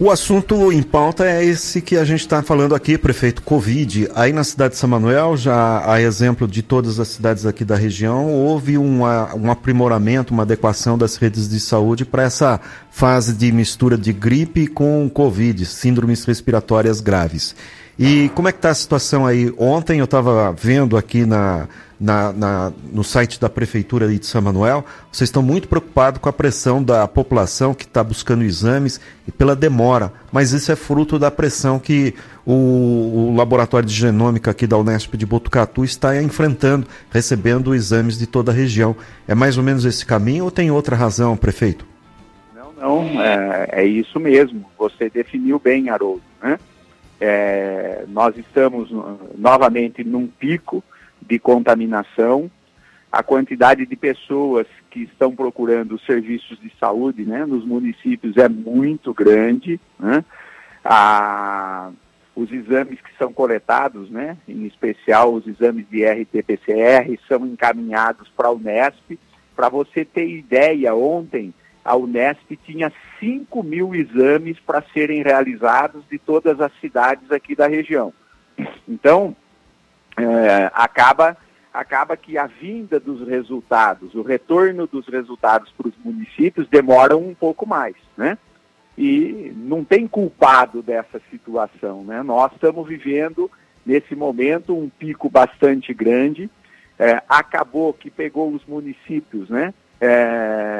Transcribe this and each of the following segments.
O assunto em pauta é esse que a gente está falando aqui, prefeito, Covid. Aí na cidade de São Manuel, já a exemplo de todas as cidades aqui da região, houve uma, um aprimoramento, uma adequação das redes de saúde para essa fase de mistura de gripe com Covid, síndromes respiratórias graves. E como é que está a situação aí? Ontem eu estava vendo aqui na, na, na, no site da Prefeitura de São Manuel, vocês estão muito preocupados com a pressão da população que está buscando exames e pela demora, mas isso é fruto da pressão que o, o, Laboratório de Genômica aqui da Unesp de Botucatu está enfrentando, recebendo exames de toda a região. É mais ou menos esse caminho ou tem outra razão, prefeito? Não, não, é, é isso mesmo. Você definiu bem, Haroldo. Né? É, nós estamos novamente num pico de contaminação. A quantidade de pessoas que estão procurando serviços de saúde né, nos municípios é muito grande. Né? A, os exames que são coletados, né, em especial os exames de RT-PCR, são encaminhados para a Unesp. Para você ter ideia, ontem a Unesp tinha 5 mil exames para serem realizados de todas as cidades aqui da região. Então, é, acaba, acaba que a vinda dos resultados, o retorno dos resultados para os municípios demoram um pouco mais, né? E não tem culpado dessa situação, né? Nós estamos vivendo, nesse momento, um pico bastante grande, é, acabou que pegou os municípios, né? é,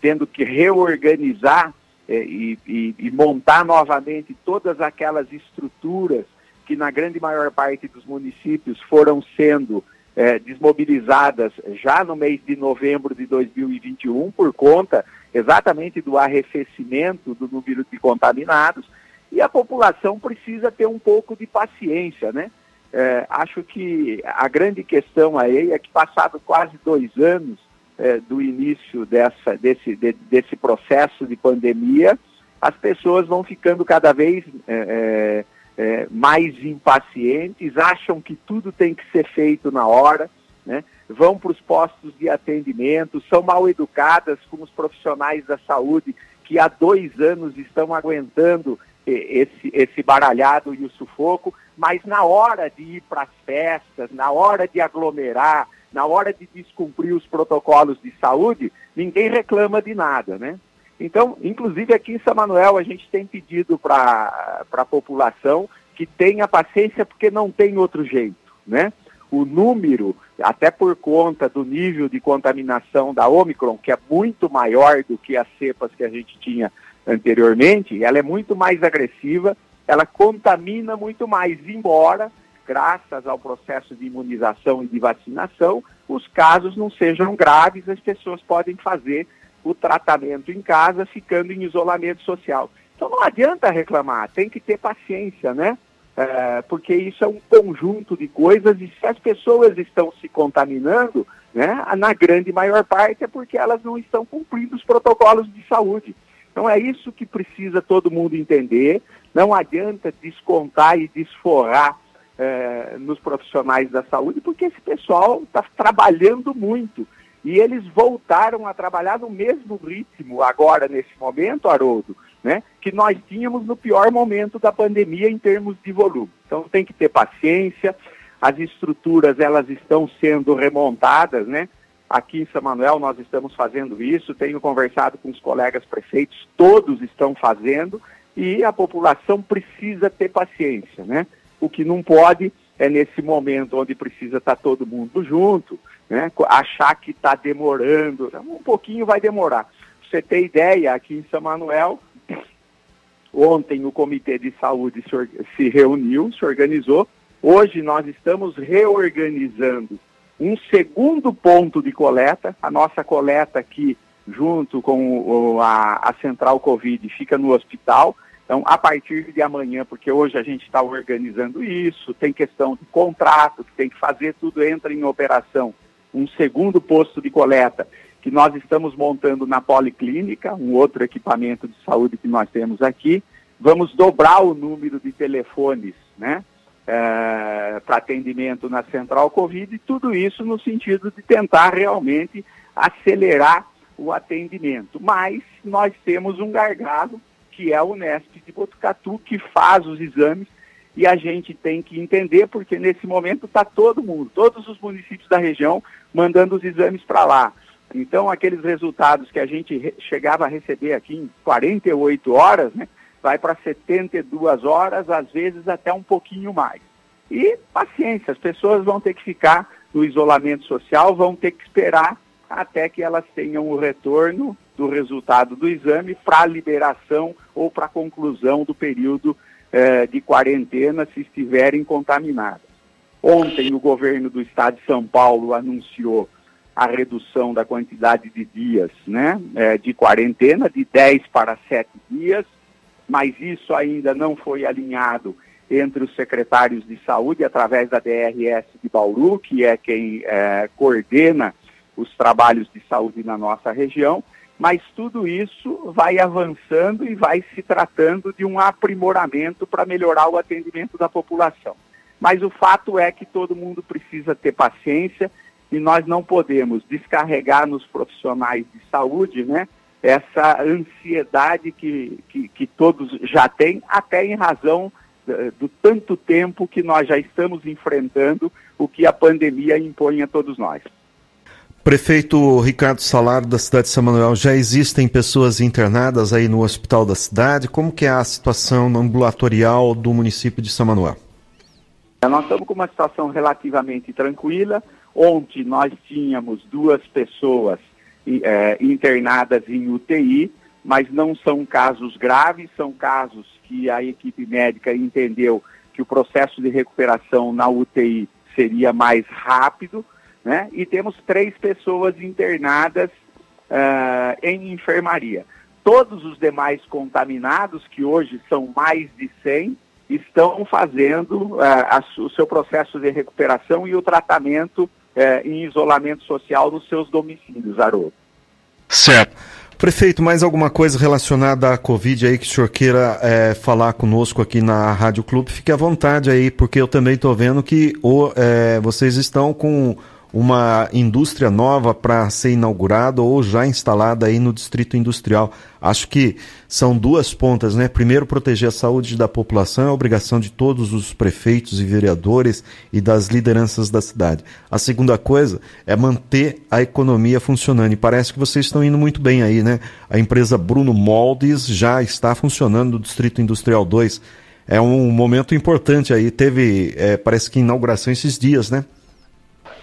tendo que reorganizar é, e, e, e, montar novamente todas aquelas estruturas que na grande maior parte dos municípios foram sendo é, desmobilizadas já no mês de novembro de 2021 por conta exatamente do arrefecimento do número de contaminados e a população precisa ter um pouco de paciência, né? É, acho que a grande questão aí é que passado quase dois anos é, do início dessa, desse, de, desse processo de pandemia, as pessoas vão ficando cada vez é, é, mais impacientes, acham que tudo tem que ser feito na hora, né? vão para os postos de atendimento, são mal educadas com os profissionais da saúde que há dois anos estão aguentando esse, esse baralhado e o sufoco, mas na hora de ir para as festas, na hora de aglomerar, na hora de descumprir os protocolos de saúde, ninguém reclama de nada, né? Então, inclusive aqui em São Manuel, a gente tem pedido para a população que tenha paciência porque não tem outro jeito, né? O número, até por conta do nível de contaminação da Omicron, que é muito maior do que as cepas que a gente tinha anteriormente, ela é muito mais agressiva, ela contamina muito mais, embora graças ao processo de imunização e de vacinação, os casos não sejam graves, as pessoas podem fazer o tratamento em casa, ficando em isolamento social. Então não adianta reclamar, tem que ter paciência, né? É, porque isso é um conjunto de coisas e se as pessoas estão se contaminando, né, na grande maior parte é porque elas não estão cumprindo os protocolos de saúde. Então é isso que precisa todo mundo entender. Não adianta descontar e desforrar é, nos profissionais da saúde, porque esse pessoal está trabalhando muito. E eles voltaram a trabalhar no mesmo ritmo agora, nesse momento, Haroldo, né, que nós tínhamos no pior momento da pandemia em termos de volume. Então tem que ter paciência, as estruturas elas estão sendo remontadas, né? Aqui em São Manuel nós estamos fazendo isso, tenho conversado com os colegas prefeitos, todos estão fazendo, e a população precisa ter paciência, né? O que não pode é nesse momento onde precisa estar todo mundo junto, né? achar que está demorando, um pouquinho vai demorar. Pra você ter ideia, aqui em São Manuel, ontem o Comitê de Saúde se, reuniu, se organizou, hoje nós estamos reorganizando um segundo ponto de coleta, a nossa coleta aqui junto com a Central Covid fica no hospital, então, a partir de amanhã, porque hoje a gente está organizando isso, tem questão de contrato, que tem que fazer, tudo entra em operação. Um segundo posto de coleta que nós estamos montando na Policlínica, um outro equipamento de saúde que nós temos aqui. Vamos dobrar o número de telefones, né? É, para atendimento na Central Covid, e tudo isso no sentido de tentar realmente acelerar o atendimento. Mas nós temos um gargalo que é a Unesp de Botucatu, que faz os exames e a gente tem que entender, porque nesse momento está todo mundo, todos os municípios da região, mandando os exames para lá. Então, aqueles resultados que a gente chegava a receber aqui em 48 horas, né, vai para 72 horas, às vezes até um pouquinho mais. E paciência, as pessoas vão ter que ficar no isolamento social, vão ter que esperar até que elas tenham o retorno do resultado do exame para a liberação ou para a conclusão do período eh, de quarentena se estiverem contaminadas. Ontem o governo do estado de São Paulo anunciou a redução da quantidade de dias né, eh, de quarentena, de 10 para 7 dias, mas isso ainda não foi alinhado entre os secretários de saúde através da DRS de Bauru, que é quem eh, coordena os trabalhos de saúde na nossa região, mas tudo isso vai avançando e vai se tratando de um aprimoramento para melhorar o atendimento da população. Mas o fato é que todo mundo precisa ter paciência e nós não podemos descarregar nos profissionais de saúde, né? Essa ansiedade que, que, que todos já têm, até em razão eh, do tanto tempo que nós já estamos enfrentando o que a pandemia impõe a todos nós. Prefeito Ricardo Salário da cidade de São Manuel, já existem pessoas internadas aí no hospital da cidade? Como que é a situação ambulatorial do município de São Manuel? Nós estamos com uma situação relativamente tranquila. Ontem nós tínhamos duas pessoas é, internadas em UTI, mas não são casos graves, são casos que a equipe médica entendeu que o processo de recuperação na UTI seria mais rápido né? E temos três pessoas internadas uh, em enfermaria. Todos os demais contaminados, que hoje são mais de 100, estão fazendo uh, a, o seu processo de recuperação e o tratamento uh, em isolamento social nos seus domicílios, Haroldo. Certo. Prefeito, mais alguma coisa relacionada à Covid aí que o senhor queira é, falar conosco aqui na Rádio Clube? Fique à vontade aí, porque eu também estou vendo que o, é, vocês estão com uma indústria nova para ser inaugurada ou já instalada aí no distrito industrial. Acho que são duas pontas, né? Primeiro, proteger a saúde da população é obrigação de todos os prefeitos e vereadores e das lideranças da cidade. A segunda coisa é manter a economia funcionando. E parece que vocês estão indo muito bem aí, né? A empresa Bruno Moldes já está funcionando no Distrito Industrial 2. É um momento importante aí. Teve, é, parece que inauguração esses dias, né?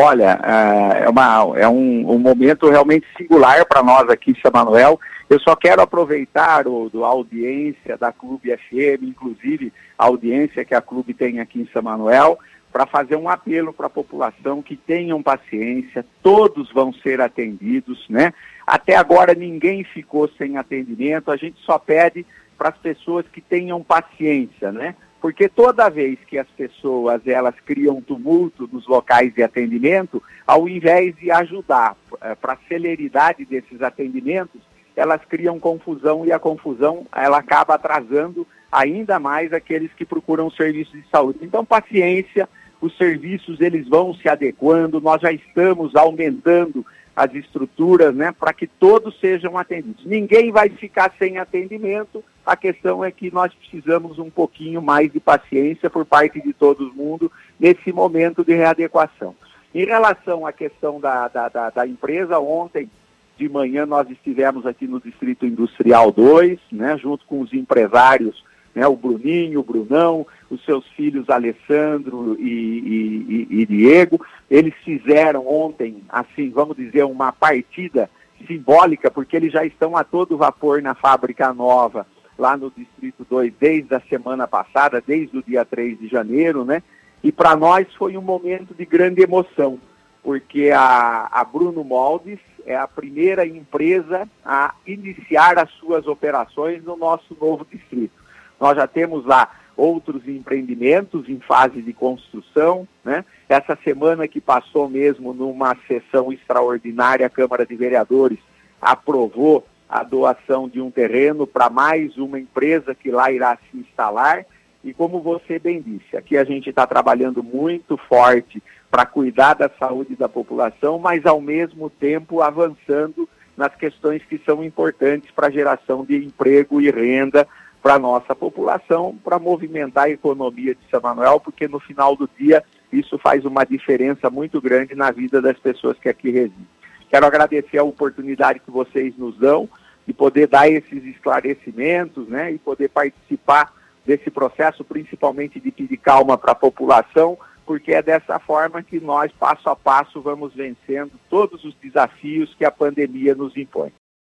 Olha, é, é, uma, é um, um momento realmente singular para nós aqui em São Manuel. Eu só quero aproveitar o, do, a audiência da Clube FM, inclusive a audiência que a Clube tem aqui em São Manuel, para fazer um apelo para a população que tenham paciência, todos vão ser atendidos, né? Até agora ninguém ficou sem atendimento, a gente só pede para as pessoas que tenham paciência, né? Porque toda vez que as pessoas elas criam tumulto nos locais de atendimento, ao invés de ajudar é, para a celeridade desses atendimentos, elas criam confusão e a confusão ela acaba atrasando ainda mais aqueles que procuram serviços de saúde. Então, paciência, os serviços eles vão se adequando, nós já estamos aumentando as estruturas, né, para que todos sejam atendidos. Ninguém vai ficar sem atendimento. A questão é que nós precisamos um pouquinho mais de paciência por parte de todo mundo nesse momento de readequação. Em relação à questão da, da, da, da empresa, ontem de manhã nós estivemos aqui no Distrito Industrial 2, né, junto com os empresários né, o Bruninho, o Brunão, os seus filhos Alessandro e, e, e, e Diego. Eles fizeram ontem, assim, vamos dizer, uma partida simbólica, porque eles já estão a todo vapor na fábrica nova, lá no Distrito 2, desde a semana passada, desde o dia 3 de janeiro, né? E para nós foi um momento de grande emoção, porque a, a Bruno Moldes é a primeira empresa a iniciar as suas operações no nosso novo distrito. Nós já temos lá outros empreendimentos em fase de construção, né? Essa semana que passou mesmo numa sessão extraordinária, a Câmara de Vereadores aprovou a doação de um terreno para mais uma empresa que lá irá se instalar. E como você bem disse, aqui a gente está trabalhando muito forte para cuidar da saúde da população, mas ao mesmo tempo avançando nas questões que são importantes para a geração de emprego e renda para a nossa população, para movimentar a economia de São Manuel, porque no final do dia isso faz uma diferença muito grande na vida das pessoas que aqui residem. Quero agradecer a oportunidade que vocês nos dão de poder dar esses esclarecimentos, né, e poder participar desse processo, principalmente de pedir calma para a população, porque é dessa forma que nós, passo a passo, vamos vencendo todos os desafios que a pandemia nos impõe.